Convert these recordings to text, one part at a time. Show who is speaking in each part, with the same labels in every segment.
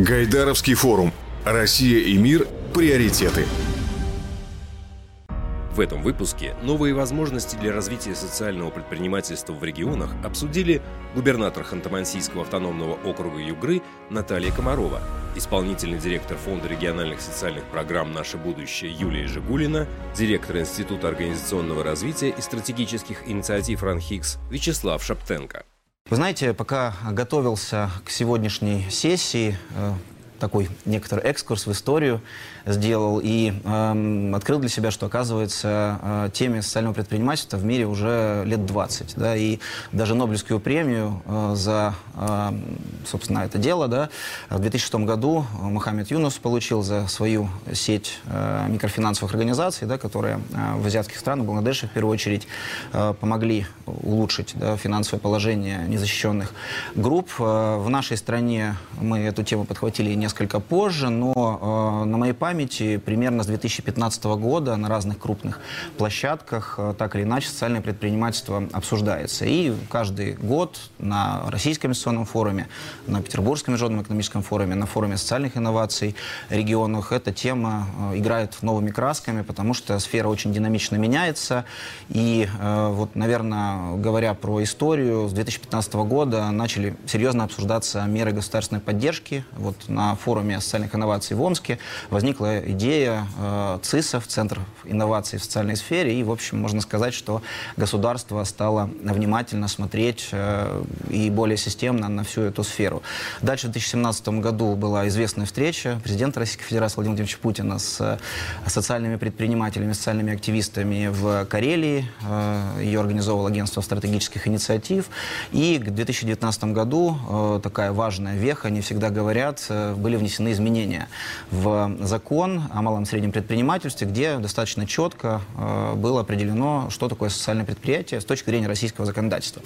Speaker 1: Гайдаровский форум. Россия и мир. Приоритеты.
Speaker 2: В этом выпуске новые возможности для развития социального предпринимательства в регионах обсудили губернатор Ханты-Мансийского автономного округа Югры Наталья Комарова, исполнительный директор Фонда региональных социальных программ «Наше будущее» Юлия Жигулина, директор Института организационного развития и стратегических инициатив РАНХИКС Вячеслав Шаптенко.
Speaker 3: Вы знаете, пока готовился к сегодняшней сессии, э, такой некоторый экскурс в историю сделал и э, открыл для себя, что, оказывается, э, теме социального предпринимательства в мире уже лет 20. Да, и даже Нобелевскую премию э, за, э, собственно, это дело да, в 2006 году Мухаммед Юнус получил за свою сеть э, микрофинансовых организаций, да, которые э, в азиатских странах, Бангладеше в первую очередь, э, помогли улучшить да, финансовое положение незащищенных групп. Э, в нашей стране мы эту тему подхватили не несколько позже, но э, на моей памяти примерно с 2015 года на разных крупных площадках э, так или иначе социальное предпринимательство обсуждается. И каждый год на Российском инвестиционном форуме, на Петербургском международном экономическом форуме, на форуме социальных инноваций регионах эта тема э, играет новыми красками, потому что сфера очень динамично меняется. И э, вот, наверное, говоря про историю, с 2015 года начали серьезно обсуждаться меры государственной поддержки. Вот на форуме социальных инноваций в Омске возникла идея э, ЦИСов, Центр инноваций в социальной сфере, и, в общем, можно сказать, что государство стало внимательно смотреть э, и более системно на всю эту сферу. Дальше в 2017 году была известная встреча президента Российской Федерации Владимира Владимировича Путина с э, социальными предпринимателями, социальными активистами в Карелии. Э, ее организовало агентство стратегических инициатив. И к 2019 году такая важная веха, они всегда говорят, были внесены изменения в закон о малом и среднем предпринимательстве, где достаточно четко э, было определено, что такое социальное предприятие с точки зрения российского законодательства.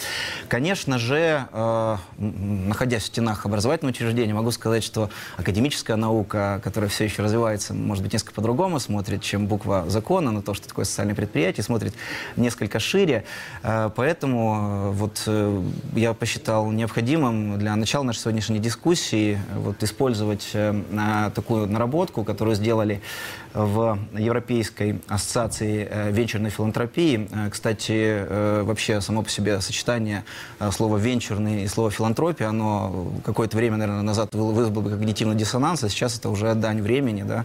Speaker 3: Конечно же, э, находясь в стенах образовательного учреждения, могу сказать, что академическая наука, которая все еще развивается, может быть, несколько по-другому смотрит, чем буква закона на то, что такое социальное предприятие, смотрит несколько шире. Э, поэтому э, вот э, я посчитал необходимым для начала нашей сегодняшней дискуссии вот использовать э, такую наработку, которую сделали в Европейской ассоциации э, венчурной филантропии. Э, кстати, э, вообще само по себе сочетание слова «венчурный» и слова «филантропия», оно какое-то время, наверное, назад вы- вызвало бы когнитивный диссонанс, а сейчас это уже дань времени, да,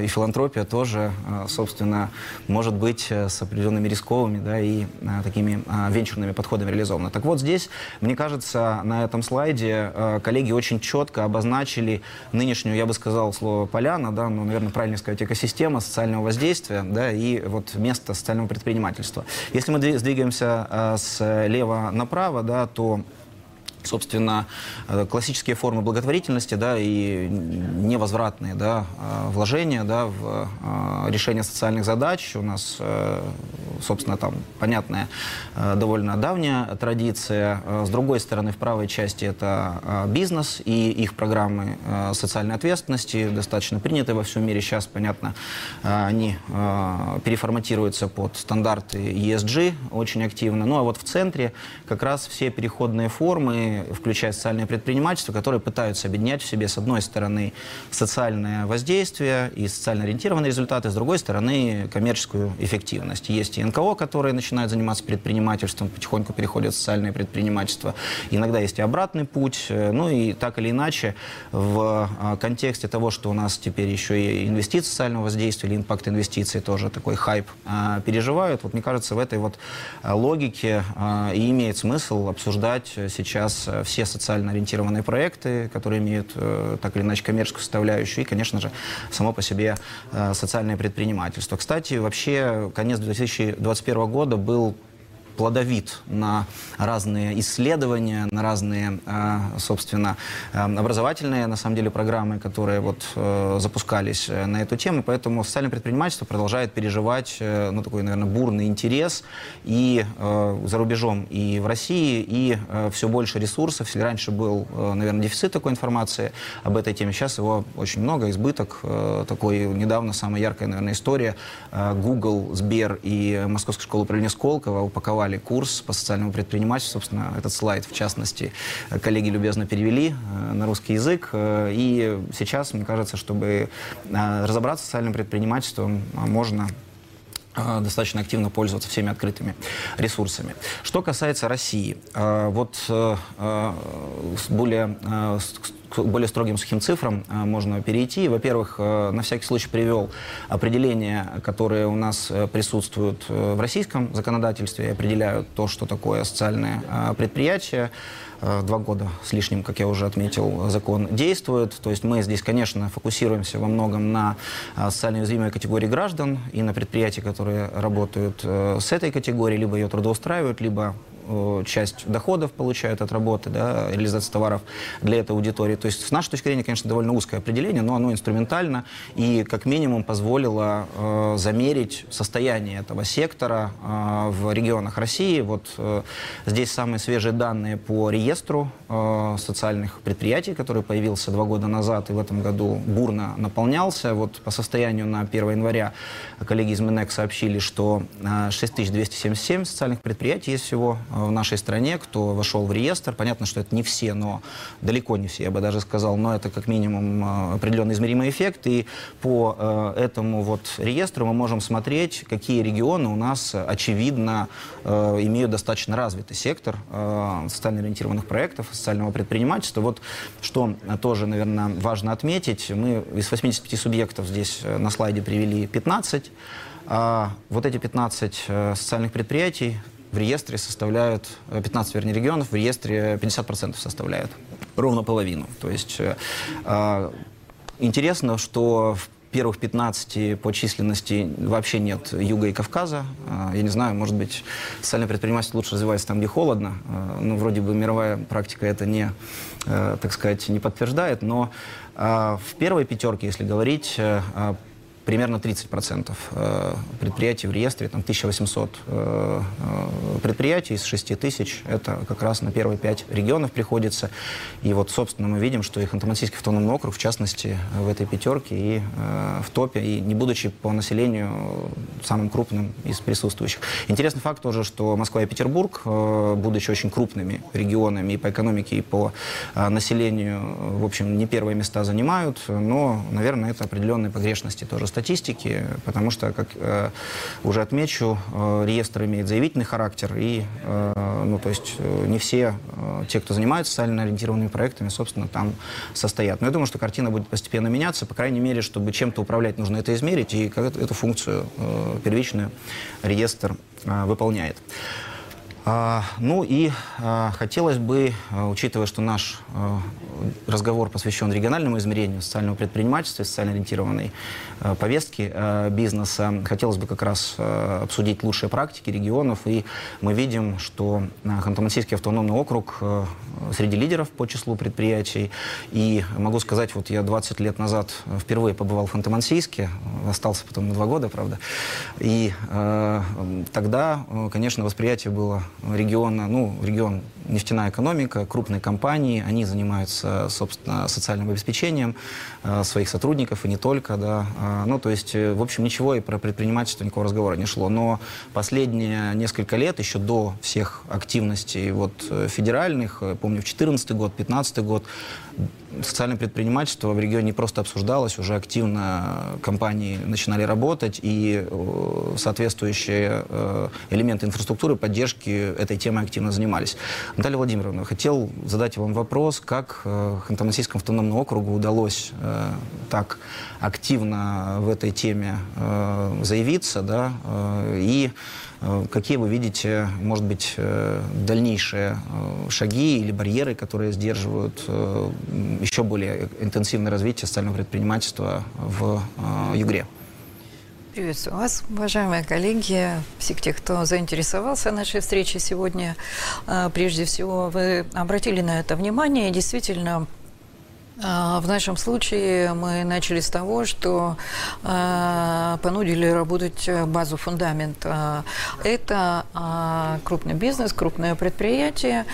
Speaker 3: и филантропия тоже, собственно, может быть с определенными рисковыми, да, и такими венчурными подходами реализована. Так вот, здесь, мне кажется, на этом слайде коллеги очень четко обозначили нынешнюю, я бы сказал, слово «поляна», да, ну, наверное, правильно сказать, экосистема социального воздействия, да, и вот место социального предпринимательства. Если мы дви- сдвигаемся э, слева направо, да, то собственно, э, классические формы благотворительности, да, и невозвратные, да, э, вложения, да, в э, решение социальных задач. У нас, собственно, там понятная, довольно давняя традиция. С другой стороны, в правой части это бизнес и их программы социальной ответственности, достаточно принятые во всем мире. Сейчас, понятно, они переформатируются под стандарты ESG очень активно. Ну, а вот в центре как раз все переходные формы, включая социальное предпринимательство, которые пытаются объединять в себе, с одной стороны, социальное воздействие и социально ориентированные результаты, с другой стороны, коммерческую эффективность. Есть и НКО, которые начинают заниматься предпринимательством, потихоньку переходят в социальное предпринимательство. Иногда есть и обратный путь. Э, Ну и так или иначе, в а, контексте того, что у нас теперь еще и инвестиции социального воздействия или импакт инвестиций тоже такой хайп а, переживают, вот мне кажется, в этой вот а, логике и имеет смысл обсуждать сейчас э, все социально ориентированные проекты, которые имеют э, так или иначе коммерческую составляющую и, конечно же, само по себе э, социальное предпринимательство. Кстати, вообще конец 2021 года был плодовит на разные исследования, на разные, э, собственно, э, образовательные, на самом деле, программы, которые вот э, запускались на эту тему. Поэтому социальное предпринимательство продолжает переживать, ну, такой, наверное, бурный интерес и за рубежом, и в России, и все больше ресурсов. Если раньше был, наверное, дефицит такой информации об этой теме, сейчас его очень много, избыток. Такой недавно самая яркая, наверное, история. Google, Сбер и Московская школа управления Сколково упаковали запускали курс по социальному предпринимательству. Собственно, этот слайд, в частности, коллеги любезно перевели на русский язык. И сейчас, мне кажется, чтобы разобраться с социальным предпринимательством, можно достаточно активно пользоваться всеми открытыми ресурсами. Что касается России, вот более к более строгим сухим цифрам э, можно перейти. Во-первых, э, на всякий случай привел определения, которые у нас э, присутствуют в российском законодательстве определяют то, что такое социальное предприятие два года с лишним, как я уже отметил, закон действует. То есть мы здесь, конечно, фокусируемся во многом на социально уязвимой категории граждан и на предприятия, которые работают с этой категорией, либо ее трудоустраивают, либо Э, часть доходов получают от работы, да, реализации товаров для этой аудитории. То есть, с нашей точки зрения, конечно, довольно узкое определение, но оно инструментально и, как минимум, позволило э, замерить состояние этого сектора э, в регионах России. Вот э, здесь самые свежие данные по реестру э, социальных предприятий, который появился два года назад и в этом году бурно наполнялся. Вот по состоянию на 1 января коллеги из МИНЭК сообщили, что э, 6277 социальных предприятий есть всего в нашей стране, кто вошел в реестр. Понятно, что это не все, но далеко не все, я бы даже сказал, но это как минимум э, определенный измеримый эффект. И по э, этому вот реестру мы можем смотреть, какие регионы у нас, очевидно, э, имеют достаточно развитый сектор социально ориентированных проектов, социального предпринимательства. Вот что тоже, наверное, важно отметить. Мы из 85 субъектов здесь на слайде привели 15. А вот эти 15 социальных предприятий в реестре составляют, 15, э, вернее, регионов в реестре 50% составляют, ровно половину. То есть э, э, интересно, что в первых 15 по численности вообще нет Юга и Кавказа. Э, я не знаю, может быть, социальное предпринимательство лучше развивается там, где холодно. Ну, вроде бы мировая практика это не, так сказать, не подтверждает, но в первой пятерке, если говорить, примерно 30% э, предприятий в реестре, там 1800 э, э, предприятий из 6 тысяч, это как раз на первые пять регионов приходится. И вот, собственно, мы видим, что и Ханты-Мансийский автономный округ, в частности, в этой пятерке и в топе, и не будучи по населению самым крупным из присутствующих. Интересный факт тоже, что Москва и Петербург, будучи очень крупными регионами и по экономике, и по населению, в общем, не первые места занимают, но, наверное, это определенные погрешности тоже статистики, потому что, как э, уже отмечу, э, реестр имеет заявительный характер, и, э, ну, то есть, э, не все э, те, кто занимается социально ориентированными проектами, собственно, там состоят. Но я думаю, что картина будет постепенно меняться, по крайней мере, чтобы чем-то управлять, нужно это измерить, и как эту функцию э, первичную реестр э, выполняет. А, ну и а, хотелось бы, а, учитывая, что наш разговор посвящен региональному измерению социального предпринимательства, социально ориентированной повестки а, бизнеса, хотелось бы как раз а, обсудить лучшие практики регионов. И мы видим, что Ханты-Мансийский автономный округ среди лидеров по числу предприятий. И могу сказать, вот я 20 лет назад впервые побывал в Ханты-Мансийске, остался потом на два года, правда. И тогда, конечно, восприятие было региона, ну, регион нефтяная экономика, крупные компании, они занимаются, собственно, социальным обеспечением э, своих сотрудников и не только, да. Э, ну, то есть, э, в общем, ничего и про предпринимательство никакого разговора не шло. Но последние несколько лет, еще до всех активностей вот, федеральных, помню, в 2014 год, 2015 год, социальное предпринимательство в регионе не просто обсуждалось, уже активно компании начинали работать, и соответствующие элементы инфраструктуры, поддержки этой темой активно занимались. Наталья Владимировна, хотел задать вам вопрос, как э, Ханты-Мансийскому автономному округу удалось так активно в этой теме заявиться, да, и Э, какие вы видите, может быть, э, дальнейшие э, шаги или барьеры, которые сдерживают еще более интенсивное развитие социального предпринимательства в Югре?
Speaker 4: Приветствую вас, уважаемые коллеги, все те, кто заинтересовался нашей встречей сегодня. Прежде всего, вы обратили на это внимание. Действительно, А, в нашем случае мы начали с того, что э, понудили работать базу фундамент. А, это крупный бизнес, крупное предприятие,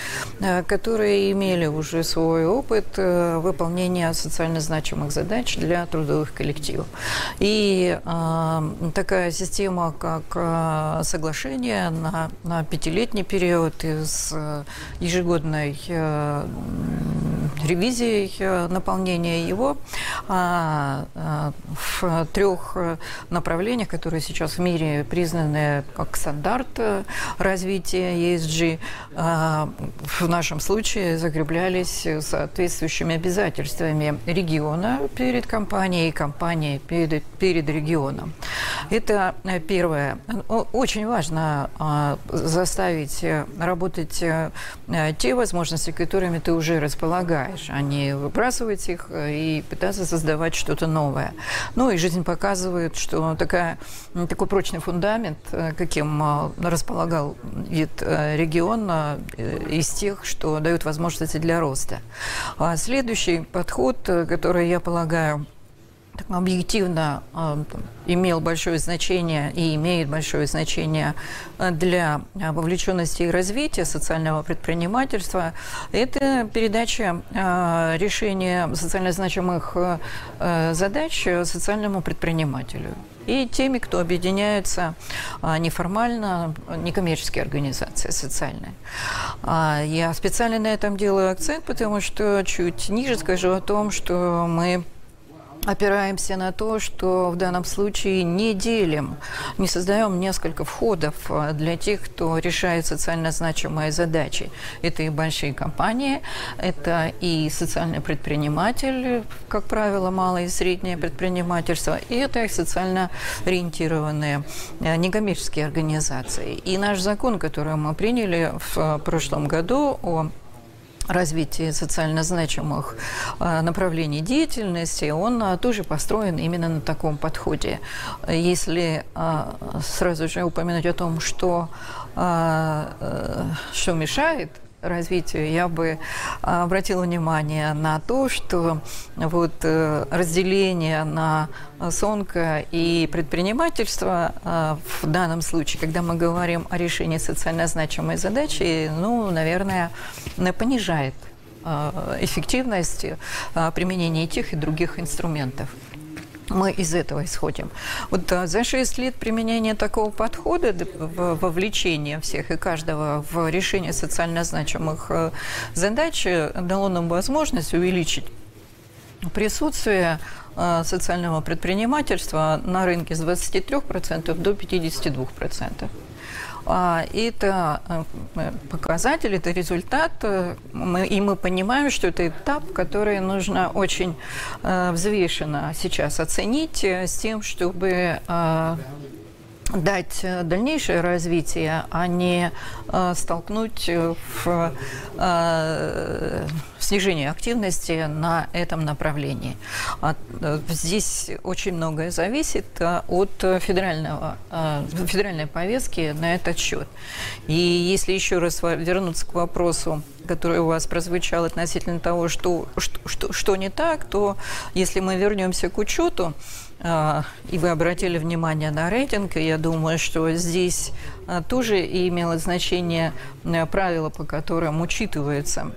Speaker 4: которые имели уже свой опыт э, выполнения социально значимых задач для трудовых коллективов. И такая система, как соглашение на, на пятилетний период из э, ежегодной э, ревизией э, наполнения его а, а, в трех направлениях, которые сейчас в мире признаны как стандарт э, развития ESG, а, в нашем случае закреплялись соответствующими обязательствами региона перед компанией и компании перед, перед регионом. Это первое. Очень важно заставить работать э, те возможности, которыми ты уже располагаешь, а не выбрасывать их э, и пытаться создавать что-то новое. Ну и жизнь показывает, что такая, такой прочный фундамент, э, каким э, располагал вид региона, из тех, что дают возможности для роста. А следующий подход, который, я полагаю, объективно э, имел большое значение и имеет большое значение э, для э, вовлеченности и развития социального предпринимательства, это передача решения социально значимых задач социальному предпринимателю и теми, кто объединяется неформально, некоммерческие организации социальные. А, я специально на этом делаю акцент, потому что чуть ниже скажу о том, что мы опираемся на то, что в данном случае не делим, не создаем несколько входов э, для тех, кто решает социально значимые задачи. Это и большие компании, это и социальный предприниматель, как правило, малое и среднее предпринимательство, и это и социально ориентированные э, некоммерческие организации. И наш закон, который мы приняли в э, прошлом году о развитии социально значимых а, направлений деятельности, он а, тоже построен именно на таком подходе. Если а, сразу же упомянуть о том, что, э, что мешает развитию, я бы обратила внимание на то, что вот э, разделение на сонка и предпринимательство в данном случае, когда мы говорим о решении социально значимой задачи, ну, наверное, понижает эффективность применения тех и других инструментов мы из этого исходим. Вот за 6 лет применения такого подхода, вовлечения всех и каждого в решение социально значимых э, задач э, дало нам возможность увеличить присутствие э, социального предпринимательства на рынке с 23% до 52%. А, это э, показатель, это результат, э, и мы понимаем, что это этап, который нужно очень э, взвешенно сейчас оценить с тем, чтобы дать э, дальнейшее развитие, а не э, столкнуть в э, снижение активности на этом направлении. От, э, здесь очень многое зависит э, от федерального, э, федеральной повестки на этот счет. И если еще раз вернуться к вопросу, который у вас прозвучал относительно того, что, что, что, что не так, то если мы вернемся к учету, а, и вы обратили внимание на рейтинг, я думаю, что здесь а, тоже имело значение правила, по которым учитывается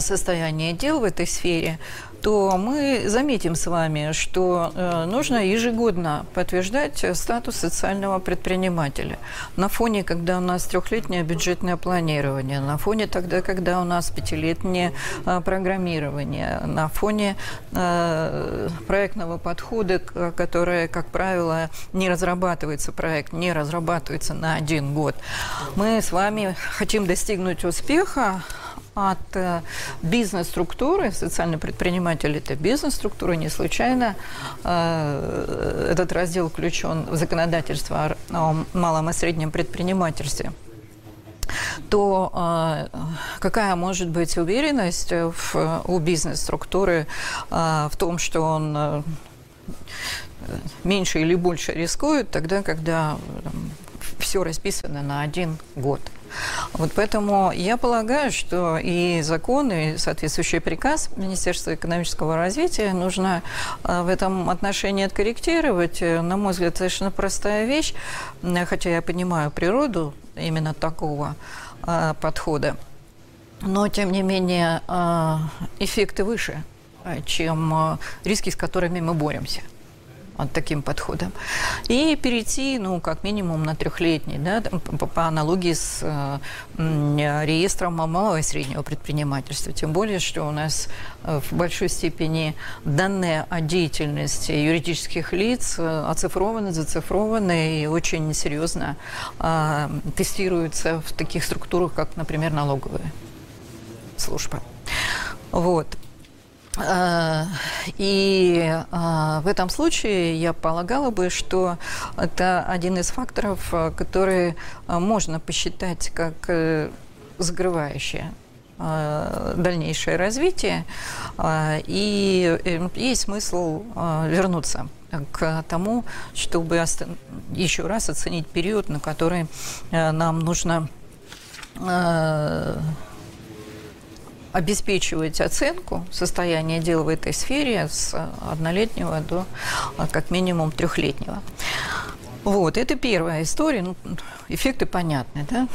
Speaker 4: состояние дел в этой сфере, то мы заметим с вами, что э, нужно ежегодно подтверждать статус социального предпринимателя. На фоне, когда у нас трехлетнее бюджетное планирование, на фоне тогда, когда у нас пятилетнее э, программирование, на фоне э, проектного подхода, которое, как правило, не разрабатывается проект, не разрабатывается на один год. Мы с вами хотим достигнуть успеха, от э, бизнес-структуры, социальный предприниматель – это бизнес-структура, не случайно э, этот раздел включен в законодательство о малом и среднем предпринимательстве. То э, какая может быть уверенность в, у бизнес-структуры э, в том, что он э, меньше или больше рискует тогда, когда все расписано на один год. Вот поэтому я полагаю, что и закон, и соответствующий приказ Министерства экономического развития нужно в этом отношении откорректировать. На мой взгляд, совершенно простая вещь, хотя я понимаю природу именно такого подхода. Но, тем не менее, эффекты выше, чем риски, с которыми мы боремся таким подходом. И перейти, ну, как минимум на трехлетний, да, по, по аналогии с э, реестром малого и среднего предпринимательства. Тем более, что у нас э, в большой степени данные о деятельности юридических лиц э, оцифрованы, зацифрованы и очень серьезно э, тестируются в таких структурах, как, например, налоговая служба. Вот. Э, и э, в этом случае я полагала бы, что это один из факторов, э, который можно посчитать как закрывающее дальнейшее развитие, и есть смысл вернуться к тому, чтобы еще раз оценить период, на который нам нужно обеспечивать оценку состояния дел в этой сфере с однолетнего до а, как минимум трехлетнего. Вот, это первая история. Ну, эффекты понятны, да?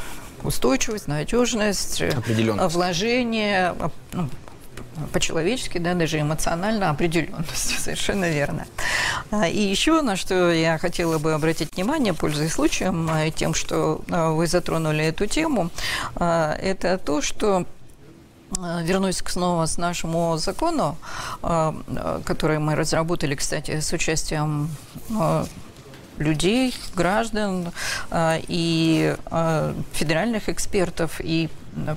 Speaker 4: Устойчивость, надежность, вложение, а, ну, по-человечески, да, даже эмоционально определенность, совершенно верно. А, и еще на что я хотела бы обратить внимание, пользуясь случаем, тем, что вы затронули эту тему, это то, что Э, вернусь снова с нашему закону, э, который мы разработали, кстати, с участием э, людей, граждан и федеральных экспертов, и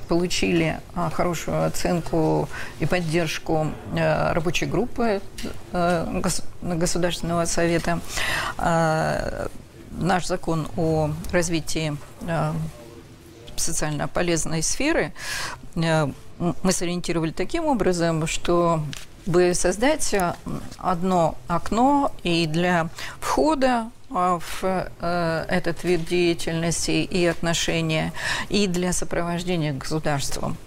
Speaker 4: получили хорошую оценку и поддержку рабочей группы Государственного совета. Наш закон о развитии социально полезной сферы мы сориентировали таким образом, что бы создать одно окно и для входа а, в э, этот вид деятельности и отношения, и для сопровождения государством.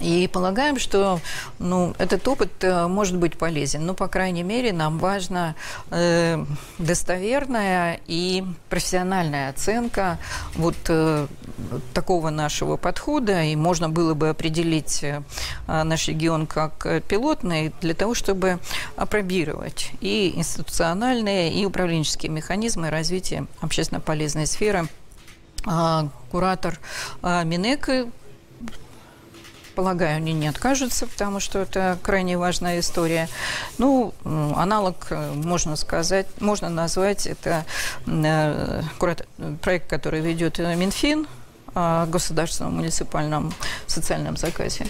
Speaker 4: И полагаем, что ну, этот опыт э, может быть полезен. Но, по крайней мере, нам важна э, достоверная и профессиональная оценка вот э, такого нашего подхода. И можно было бы определить э, наш регион как пилотный для того, чтобы опробировать и институциональные, и управленческие механизмы развития общественно полезной сферы. А, куратор а, Минэк полагаю, они не откажутся, потому что это крайне важная история. Ну, аналог, э, можно сказать, можно назвать, это э, проект, который ведет Минфин о государственном муниципальном социальном заказе.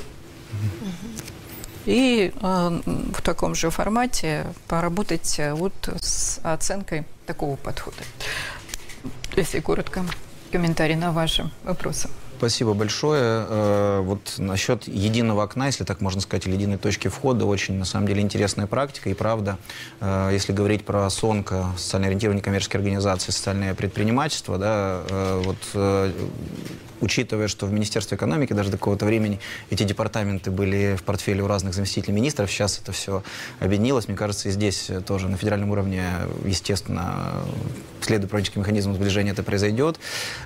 Speaker 4: И э, в таком же формате поработать вот с оценкой такого подхода. Если коротко, комментарий на ваши вопросы.
Speaker 3: Спасибо большое. Э, вот насчет единого окна, если так можно сказать, или единой точки входа, очень, на самом деле, интересная практика. И правда, э, если говорить про СОНКО, социально ориентированные коммерческие организации, социальное предпринимательство, да, э, вот учитывая, что в Министерстве экономики даже до какого-то времени эти департаменты были в портфеле у разных заместителей министров, сейчас это все объединилось. Мне кажется, и здесь тоже на федеральном уровне, естественно, следуя управленческим механизмам сближения это произойдет.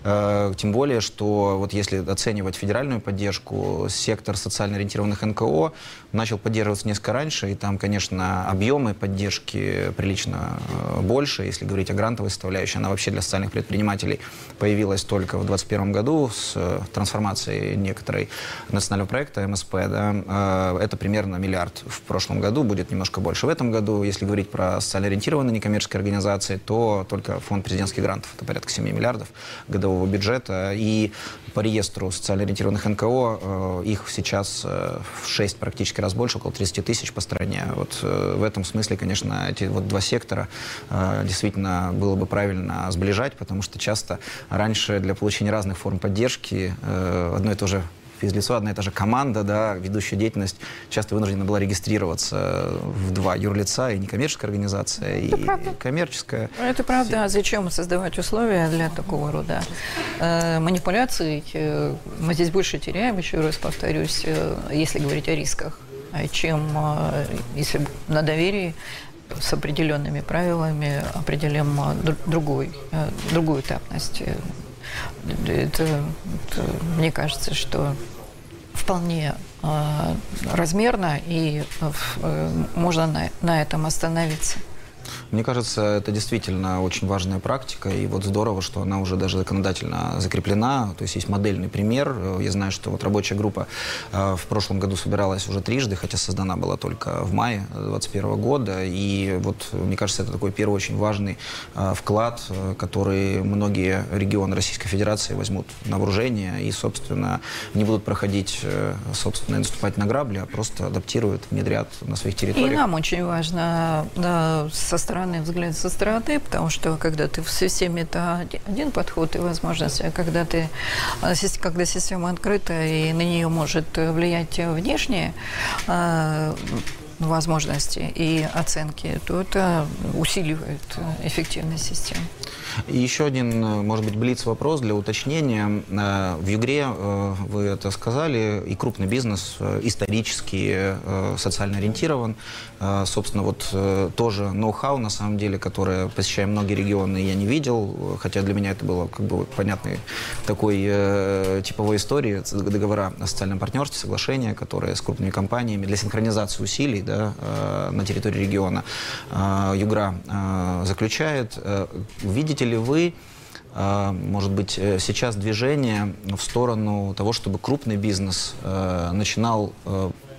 Speaker 3: Тем более, что вот если оценивать федеральную поддержку, сектор социально ориентированных НКО начал поддерживаться несколько раньше, и там, конечно, объемы поддержки прилично э, больше. Если говорить о грантовой составляющей, она вообще для социальных предпринимателей появилась только в 2021 году с э, трансформацией некоторой национального проекта МСП. Да, э, это примерно миллиард в прошлом году, будет немножко больше в этом году. Если говорить про социально ориентированные некоммерческие организации, то только фонд президентских грантов, это порядка 7 миллиардов годового бюджета. И по реестру социально ориентированных НКО их сейчас в 6 практически раз больше, около 30 тысяч по стране. Вот э, в этом смысле, конечно, эти вот два сектора э, действительно было бы правильно сближать, потому что часто раньше для получения разных форм поддержки э, одно и то же физлицо, одна и та же команда, да, ведущая деятельность, часто вынуждена была регистрироваться в два юрлица, и некоммерческая организация,
Speaker 4: Это
Speaker 3: и
Speaker 4: правда.
Speaker 3: коммерческая.
Speaker 4: Это правда. А зачем создавать условия для такого рода э, манипуляций? Мы здесь больше теряем, еще раз повторюсь, э, если говорить о рисках, чем э, если на доверии с определенными правилами определим э, дру- другой, э, другую этапность. Э, Это, это, мне кажется, что вполне э, размерно и э, э, можно на, на этом остановиться.
Speaker 3: Мне кажется, это действительно очень важная практика, и вот здорово, что она уже даже законодательно закреплена, то есть есть модельный пример. Э, Я знаю, что вот рабочая группа э, в прошлом году собиралась уже трижды, хотя создана была только в мае 2021 года, и вот мне кажется, это такой первый очень важный э, вклад, который многие регионы Российской Федерации возьмут на вооружение и, собственно, не будут проходить, собственно, наступать на грабли, а просто адаптируют, внедрят на своих
Speaker 4: И
Speaker 3: территориях.
Speaker 4: нам очень важно да, со стороны взгляд со стороны, потому что когда ты в системе это оди- один подход и возможность, а когда ты сис- когда система открыта и на нее может э, влиять внешние а, возможности и оценки, то это усиливает э, эффективность системы.
Speaker 3: И еще один, э, может быть, блиц-вопрос для уточнения. Э, В Югре, вы это сказали, и крупный бизнес исторически социально ориентирован. Собственно, вот тоже ноу-хау, на самом деле, которое, посещая многие регионы, я не видел, хотя для меня это было как бы понятной такой типовой истории, договора о социальном партнерстве, соглашения, которые с крупными компаниями для синхронизации усилий да, э, на территории региона э, Югра э, заключает. Видите ли вы, может быть, сейчас движение в сторону того, чтобы крупный бизнес начинал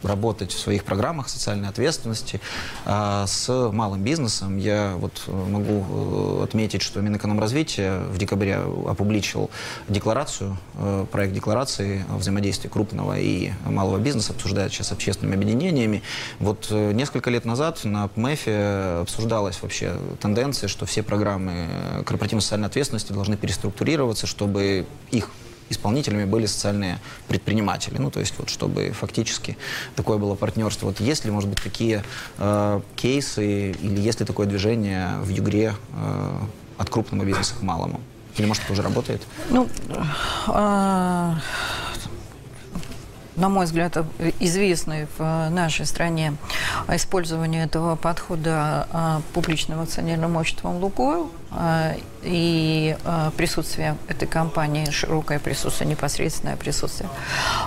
Speaker 3: работать в своих программах социальной ответственности а, с малым бизнесом. Я вот э, могу э, отметить, что Минэкономразвития в декабре опубличил декларацию, э, проект декларации о взаимодействии крупного и малого бизнеса, обсуждает сейчас общественными объединениями. Вот несколько лет назад на ПМЭФе обсуждалась вообще тенденция, что все программы корпоративной социальной ответственности должны переструктурироваться, чтобы их исполнителями были социальные предприниматели. Ну, то есть, вот, чтобы фактически такое было партнерство. Вот есть ли, может быть, такие э, кейсы или есть ли такое движение в Югре э, от крупного бизнеса к малому? Или, может, это уже работает?
Speaker 4: Ну, а, на мой взгляд, известный в нашей стране использование этого подхода а, публичным акционерным обществом «Лукойл» а, и присутствие этой компании, широкое присутствие, непосредственное присутствие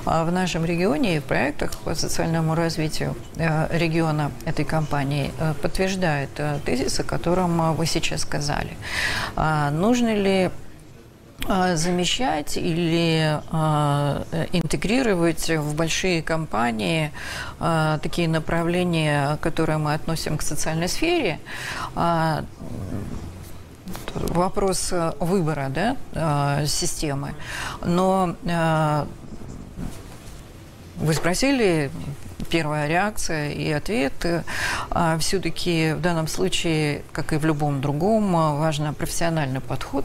Speaker 4: в нашем регионе и в проектах по социальному развитию региона этой компании подтверждает тезис, о котором вы сейчас сказали. Нужно ли замещать или а, э, интегрировать в большие компании а, такие направления, которые мы относим к социальной сфере. А, Вопрос э, выбора да, а, системы. Но а, вы спросили, первая реакция и ответ. А, Все-таки в данном случае, как и в любом другом, а, важен профессиональный подход.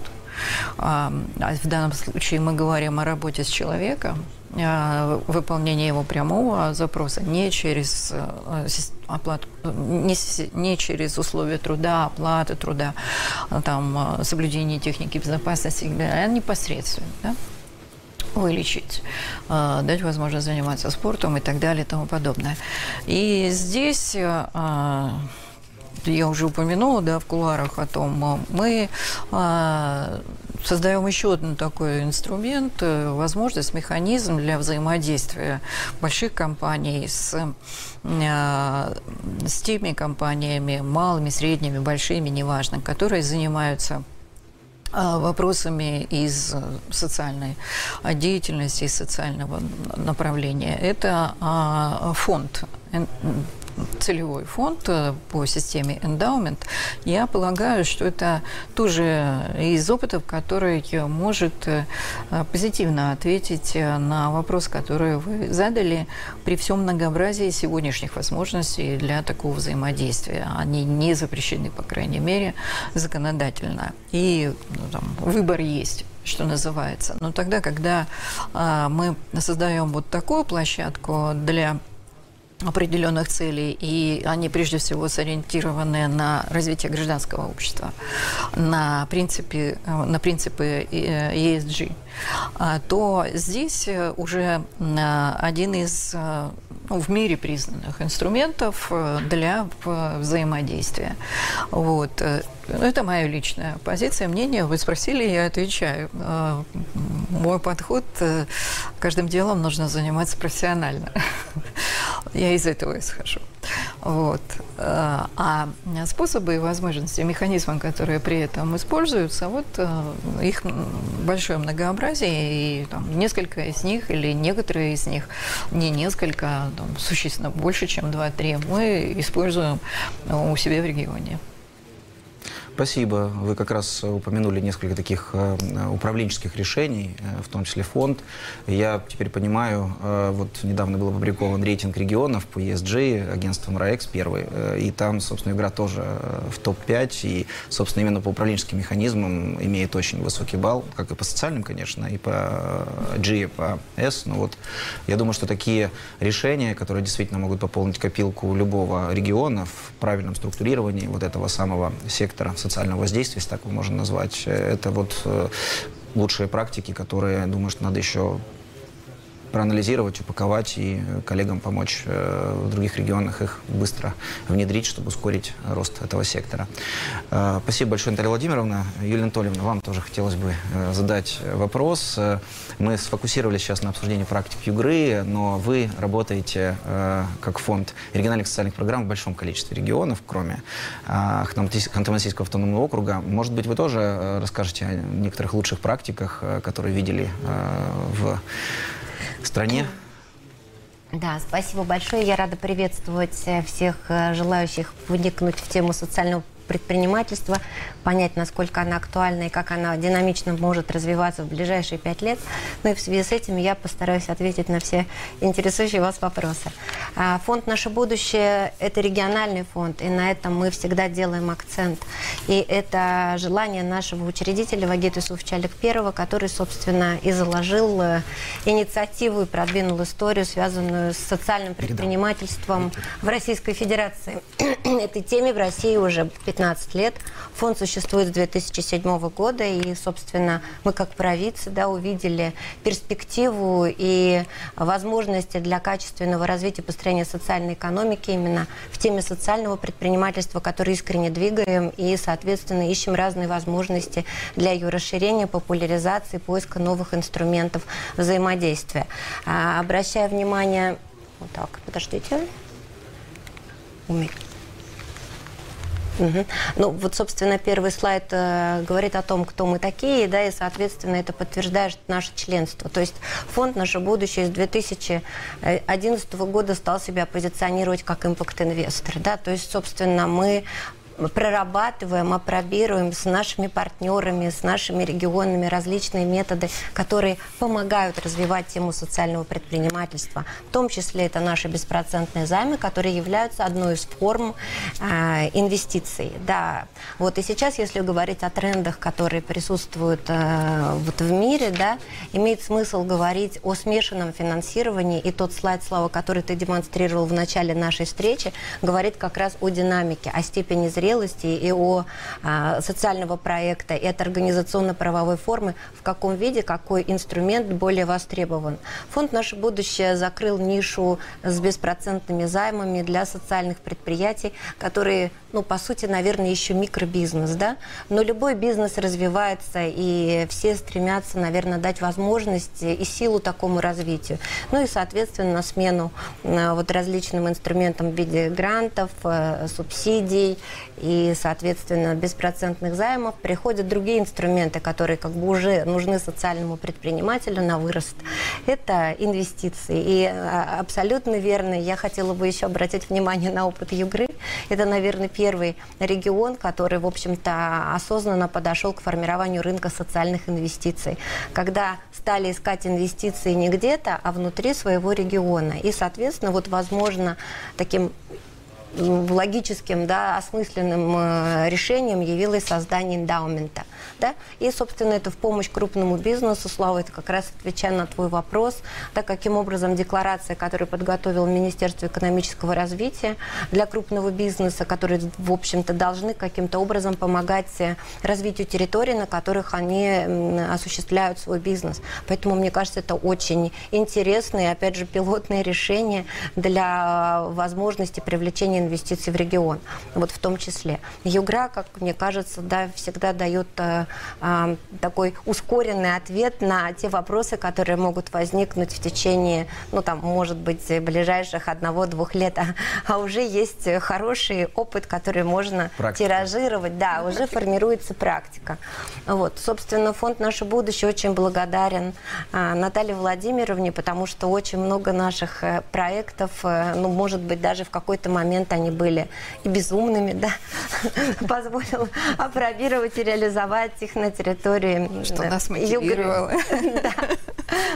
Speaker 4: А, а В данном случае мы говорим о работе с человеком, а, выполнении его прямого запроса не через э, оплату, не, не через условия труда, оплаты труда, а, там, э, соблюдение техники безопасности, а непосредственно. Да? вылечить, дать возможность заниматься спортом и так далее и тому подобное. И здесь а, я уже упомянула, да, в кулуарах о том, э, мы а, создаем еще один такой инструмент, э, возможность, механизм для взаимодействия больших компаний с, э, с теми компаниями, малыми, средними, большими, неважно, которые занимаются а, вопросами из социальной а, деятельности, из социального направления. Это а, фонд, целевой фонд э, по системе эндаумент. Я полагаю, что это тоже из опытов, который может э, позитивно ответить э, на вопрос, который вы задали при всем многообразии сегодняшних возможностей для такого взаимодействия. Они не запрещены, по крайней мере, законодательно. И ну, там, выбор есть что называется. Но тогда, когда мы создаем вот такую площадку для определенных целей, и они прежде всего сориентированы на развитие гражданского общества, на, принципе, на принципы ESG, а, то здесь уже один из ну, в мире признанных инструментов э, для взаимодействия. Вот. Э, это моя личная позиция, мнение. Вы спросили, я отвечаю. Э, мой подход каждым делом нужно заниматься профессионально. Я из этого исхожу. Вот. А способы и возможности, механизмы, которые при этом используются, вот их большое многообразие, и там, несколько из них или некоторые из них, не несколько, там, существенно больше, чем 2-3, мы используем у себя в регионе.
Speaker 3: Спасибо. Вы как раз упомянули несколько таких э, управленческих решений, э, в том числе фонд. Я теперь понимаю, э, вот недавно был опубликован рейтинг регионов по ESG агентством РАЭКС первый, и там, собственно, игра тоже в топ-5, и, собственно, именно по управленческим механизмам имеет очень высокий балл, как и по социальным, конечно, и по G, и по S. Но вот я думаю, что такие решения, которые действительно могут пополнить копилку любого региона в правильном структурировании вот этого самого сектора социального воздействия, если так его можно назвать. Это вот э, лучшие практики, которые, думаю, что надо еще проанализировать, упаковать и коллегам помочь э, в других регионах их быстро внедрить, чтобы ускорить рост этого сектора. Э, спасибо большое, Наталья Владимировна. Юлия Анатольевна, вам тоже хотелось бы э, задать вопрос. Мы сфокусировались сейчас на обсуждении практик Югры, но вы работаете как фонд региональных социальных программ в большом количестве регионов, кроме Ханты-Мансийского автономного округа. Может быть, вы тоже расскажете о некоторых лучших практиках, которые видели в стране.
Speaker 5: Да, спасибо большое. Я рада приветствовать э, всех э, желающих вникнуть в тему социального предпринимательства, понять, насколько она актуальна и как она динамично может развиваться в ближайшие пять лет. Ну и в связи с этим я постараюсь ответить на все интересующие вас вопросы. А, фонд «Наше будущее» – это региональный фонд, и на этом мы всегда делаем акцент. И это желание нашего учредителя Вагита Суфчалик первого, который, собственно, и заложил э, инициативу и продвинул историю, связанную с социальным предпринимательством в Российской Федерации. Этой теме в России уже 15 15 лет. Фонд существует с 2007 года, и, собственно, мы как провидцы да, увидели перспективу и возможности для качественного развития построения социальной экономики именно в теме социального предпринимательства, которое искренне двигаем и, соответственно, ищем разные возможности для ее расширения, популяризации, поиска новых инструментов взаимодействия. А, обращая внимание... Вот так, подождите. Умею. Угу. Ну, вот, собственно, первый слайд э, говорит о том, кто мы такие, да, и, соответственно, это подтверждает наше членство. То есть фонд «Наше будущее» с 2011 года стал себя позиционировать как импакт-инвестор, да, то есть, собственно, мы прорабатываем, опробируем с нашими партнерами, с нашими регионами различные методы, которые помогают развивать тему социального предпринимательства. В том числе это наши беспроцентные займы, которые являются одной из форм э, инвестиций. Да. Вот и сейчас, если говорить о трендах, которые присутствуют э, вот в мире, да, имеет смысл говорить о смешанном финансировании. И тот слайд, Слава, который ты демонстрировал в начале нашей встречи, говорит как раз о динамике, о степени зрелости зрелости и о а, социального проекта, и от организационно-правовой формы, в каком виде, какой инструмент более востребован. Фонд «Наше будущее» закрыл нишу с беспроцентными займами для социальных предприятий, которые, ну, по сути, наверное, еще микробизнес, да? Но любой бизнес развивается, и все стремятся, наверное, дать возможность и силу такому развитию. Ну и, соответственно, смену а, вот различным инструментам в виде грантов, э, субсидий и, соответственно, беспроцентных займов приходят другие инструменты, которые как бы уже нужны социальному предпринимателю на вырост. Это инвестиции. И а, абсолютно верно, я хотела бы еще обратить внимание на опыт Югры. Это, наверное, первый регион, который, в общем-то, осознанно подошел к формированию рынка социальных инвестиций. Когда стали искать инвестиции не где-то, а внутри своего региона. И, соответственно, вот, возможно, таким логическим, да, осмысленным э, решением явилось создание эндаумента. Да? И, собственно, это в помощь крупному бизнесу. Слава, это как раз отвечая на твой вопрос, да, каким образом декларация, которую подготовил Министерство экономического развития для крупного бизнеса, которые, в общем-то, должны каким-то образом помогать э, развитию территорий, на которых они осуществляют свой бизнес. Поэтому, мне кажется, это очень интересное, опять же, пилотное решение для возможности привлечения инвестиций в регион, вот в том числе. Югра, как мне кажется, да, всегда дает э, э, такой ускоренный ответ на те вопросы, которые могут возникнуть в течение, ну там, может быть, ближайших одного-двух лет, а, а уже есть хороший опыт, который можно практика. тиражировать, да, уже формируется практика. Вот, собственно, фонд «Наше будущее» очень благодарен э, Наталье Владимировне, потому что очень много наших э, проектов, э, ну, может быть, даже в какой-то момент они были и безумными, да, позволил опробировать и реализовать их на территории
Speaker 4: Что нас мотивировало.
Speaker 5: Да,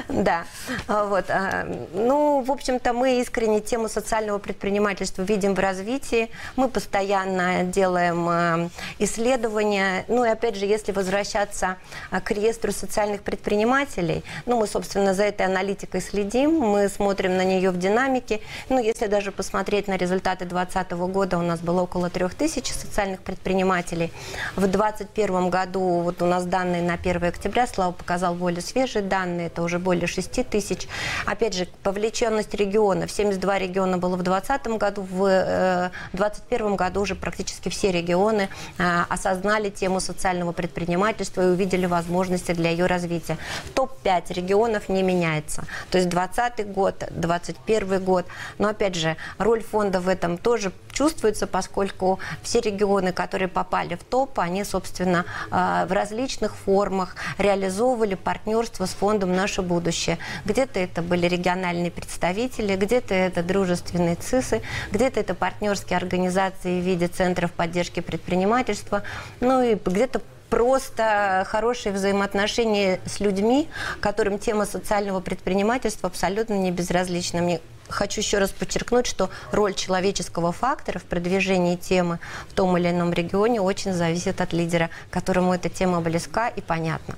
Speaker 5: да. А, вот. А, ну, в общем-то, мы искренне тему социального предпринимательства видим в развитии. Мы постоянно делаем а, исследования. Ну, и опять же, если возвращаться к реестру социальных предпринимателей, ну, мы, собственно, за этой аналитикой следим, мы смотрим на нее в динамике. Ну, если даже посмотреть на результаты 2020 года, у нас было около 3000 социальных предпринимателей. В 2021 году, вот у нас данные на 1 октября, Слава показал более свежие данные, это уже более 6 тысяч. Опять же, повлеченность регионов. 72 региона было в 2020 году, в 2021 э, году уже практически все регионы э, осознали тему социального предпринимательства и увидели возможности для ее развития. Топ-5 регионов не меняется. То есть 2020 год, 2021 год. Но опять же, роль фонда в этом тоже чувствуется, поскольку все регионы, которые попали в топ, они, собственно, э, в различных формах реализовывали партнерство с фондом «Наше будущее». Где-то это были региональные представители, где-то это дружественные ЦИСы, где-то это партнерские организации в виде центров поддержки предпринимательства, ну и где-то просто хорошие взаимоотношения с людьми, которым тема социального предпринимательства абсолютно не безразлична. Мне хочу еще раз подчеркнуть, что роль человеческого фактора в продвижении темы в том или ином регионе очень зависит от лидера, которому эта тема близка и понятна.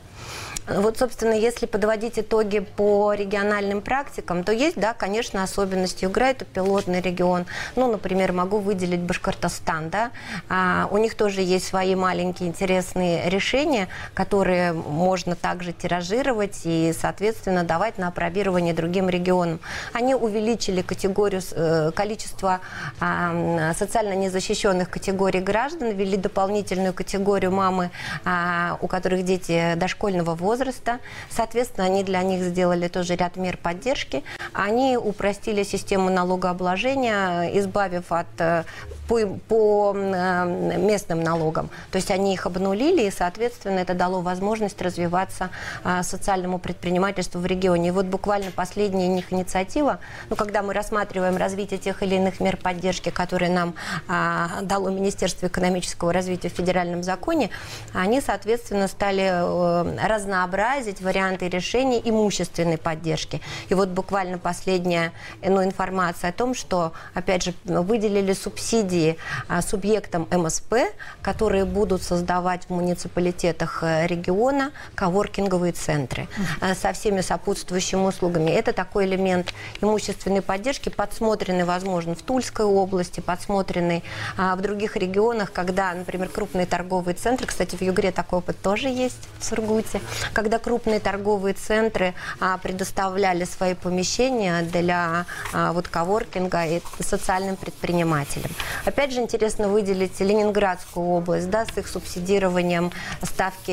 Speaker 5: Вот, собственно, если подводить итоги по региональным практикам, то есть, да, конечно, особенности Югра – это пилотный регион. Ну, например, могу выделить Башкортостан, да. А, у них тоже есть свои маленькие интересные решения, которые можно также тиражировать и, соответственно, давать на опробирование другим регионам. Они увеличили категорию, э, количество а, социально незащищенных категорий граждан, ввели дополнительную категорию мамы, а, у которых дети дошкольного возраста, возраста. Соответственно, они для них сделали тоже ряд мер поддержки. Они упростили систему налогообложения, избавив от э, по, по э, местным налогам. То есть они их обнулили, и, соответственно, это дало возможность развиваться а, социальному предпринимательству в регионе. И вот буквально последняя их инициатива, ну, когда мы рассматриваем развитие тех или иных мер поддержки, которые нам а, дало Министерство экономического развития в федеральном законе, они, соответственно, стали э, разнообразить варианты решения имущественной поддержки. И вот буквально последняя ну, информация о том, что, опять же, выделили субсидии а, субъектам МСП, которые будут создавать в муниципалитетах э, региона коворкинговые центры uh со всеми сопутствующими услугами. Это такой элемент имущественной поддержки, подсмотренный, возможно, в Тульской области, подсмотренный а, в других регионах, когда, например, крупные торговые центры, кстати, в Югре такой опыт тоже есть, в Сургуте, когда крупные торговые центры а, предоставляли свои помещения для а, вот коворкинга и социальным предпринимателям. Опять же, интересно выделить Ленинградскую область, да, с их субсидированием ставки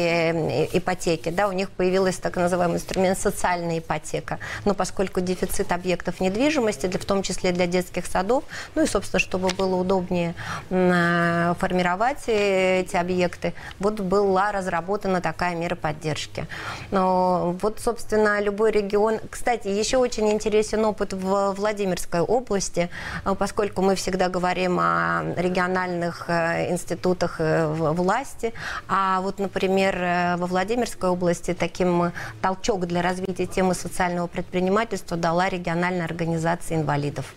Speaker 5: ипотеки, да, у них появился так называемый инструмент социальная ипотека. Но поскольку дефицит объектов недвижимости, в том числе для детских садов, ну и, собственно, чтобы было удобнее формировать эти объекты, вот была разработана такая мера поддержки. Но вот, собственно, любой регион... Кстати, еще очень интересен опыт в Владимирской области, э, поскольку мы всегда говорим о региональных э, институтах власти. А вот, например, во Владимирской области таким толчок для развития темы социального предпринимательства дала региональная организация инвалидов.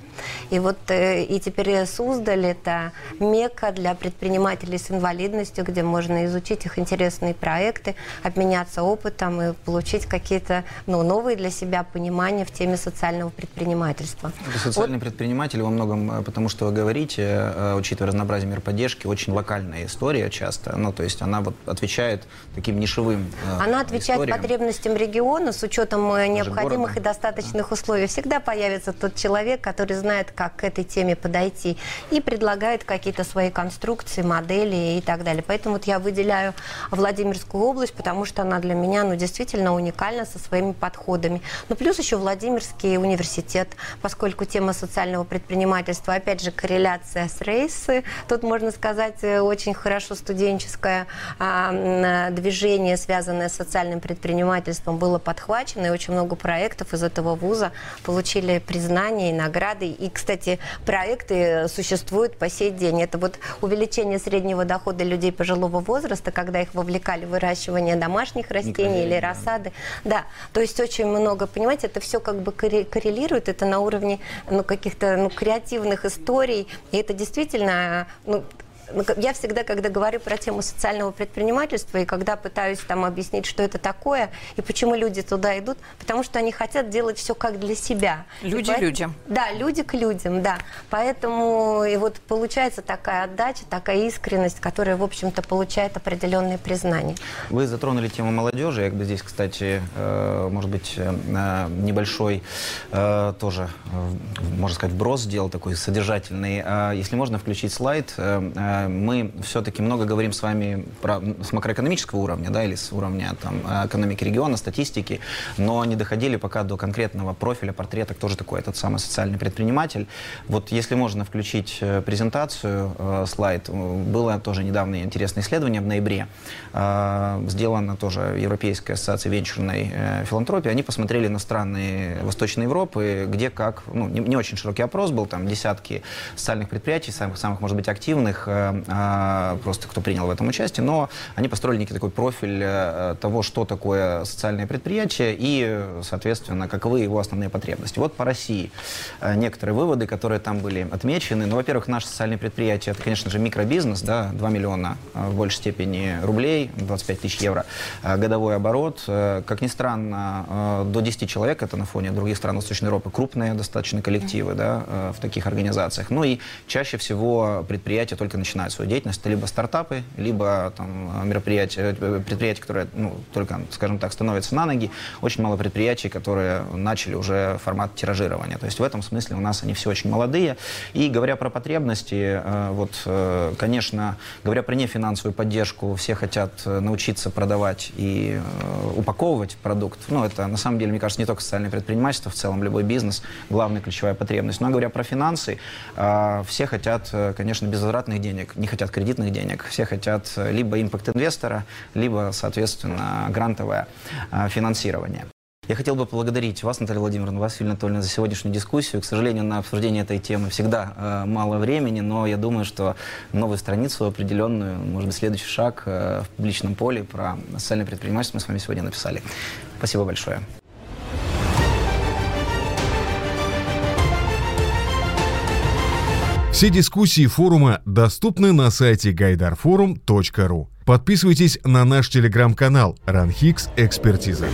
Speaker 5: И вот и теперь Суздаль – это мека для предпринимателей с инвалидностью, где можно изучить их интересные проекты, обменяться опытом и получить какие-то ну, новые для себя понимания в теме социального предпринимательства.
Speaker 3: Это социальный вот. предприниматель во многом, э, потому что вы говорите, э, учитывая разнообразие мер поддержки, очень локальная история часто. Ну, то есть она вот отвечает таким нишевым
Speaker 5: э, Она отвечает историям. потребностям региона с учетом необходимых города. и достаточных да. условий. Всегда появится тот человек, который знает, как к этой теме подойти и предлагает какие-то свои конструкции, модели и так далее. Поэтому вот я выделяю Владимирскую область, потому что она для меня ну, действительно уникальна со своими подходами. Ну, плюс еще Владимирский университет, поскольку тема социального предпринимательства, опять же, корреляция с рейсы. Тут, можно сказать, э, очень хорошо студенческое а, движение, связанное с социальным предпринимательством, было подхвачено, и очень много проектов из этого вуза получили признание и награды. И, кстати, проекты существуют по сей день. Это вот увеличение среднего дохода людей пожилого возраста, когда их вовлекали в выращивание домашних растений или рассады. Да. то есть очень много, понимаете, это все как бы коррелирует, это на уровне ну, каких-то ну, креативных историй, и это действительно ну, я всегда, когда говорю про тему социального предпринимательства, и когда пытаюсь там объяснить, что это такое, и почему люди туда идут, потому что они хотят делать все как для себя.
Speaker 4: Люди поэтому, людям.
Speaker 5: Да, люди к людям, да. Поэтому и вот получается такая отдача, такая искренность, которая, в общем-то, получает определенные признания.
Speaker 3: Вы затронули тему молодежи. Я бы здесь, кстати, э, может быть, э, небольшой э, тоже, можно сказать, вброс сделал такой содержательный. А если можно включить слайд, мы все-таки много говорим с вами про, с макроэкономического уровня, да, или с уровня там, экономики региона, статистики, но не доходили пока до конкретного профиля, портрета, кто же такой этот самый социальный предприниматель. Вот если можно включить э, презентацию, э, слайд, было тоже недавно интересное исследование в ноябре, э, сделано тоже Европейской ассоциацией венчурной филантропии, они посмотрели на страны Восточной Европы, где как, ну, не, не очень широкий опрос был, там десятки социальных предприятий, самых, самых может быть, активных, а, просто кто принял в этом участие, но они построили некий такой профиль э, того, что такое социальное предприятие и, соответственно, каковы его основные потребности. Вот по России э, некоторые выводы, которые там были отмечены. Ну, во-первых, наше социальное предприятие, это, конечно же, микробизнес, да, 2 миллиона э, в большей степени рублей, 25 тысяч евро годовой оборот. Как ни странно, до 10 человек, это на фоне других стран Восточной Европы, крупные достаточно коллективы да, в таких организациях. Ну и чаще всего предприятия только начинают начинают свою деятельность, это либо стартапы, либо там, мероприятия, э, предприятия, которые ну, только, скажем так, становятся на ноги. Очень мало предприятий, которые начали уже формат тиражирования. То есть в этом смысле у нас они все очень молодые. И говоря про потребности, э, вот, э, конечно, говоря про нефинансовую поддержку, все хотят научиться продавать и упаковывать продукт. Ну, это на самом деле, мне кажется, не только социальное предпринимательство, в целом любой бизнес, главная ключевая потребность. Но говоря про финансы, все хотят, конечно, безвозвратных денег денег, не хотят кредитных денег. Все хотят э, либо импакт-инвестора, либо, соответственно, грантовое э, финансирование. Я хотел бы поблагодарить вас, Наталья Владимировна, вас, Юлия Анатольевна, за сегодняшнюю дискуссию. К сожалению, на обсуждение этой темы всегда э, мало времени, но я думаю, что новую страницу определенную, может быть, следующий шаг э, в публичном поле про социальное предпринимательство мы с вами сегодня написали. Спасибо большое.
Speaker 1: Все дискуссии форума доступны на сайте gaidarforum.ru. Подписывайтесь на наш телеграм-канал «Ранхикс Экспертиза».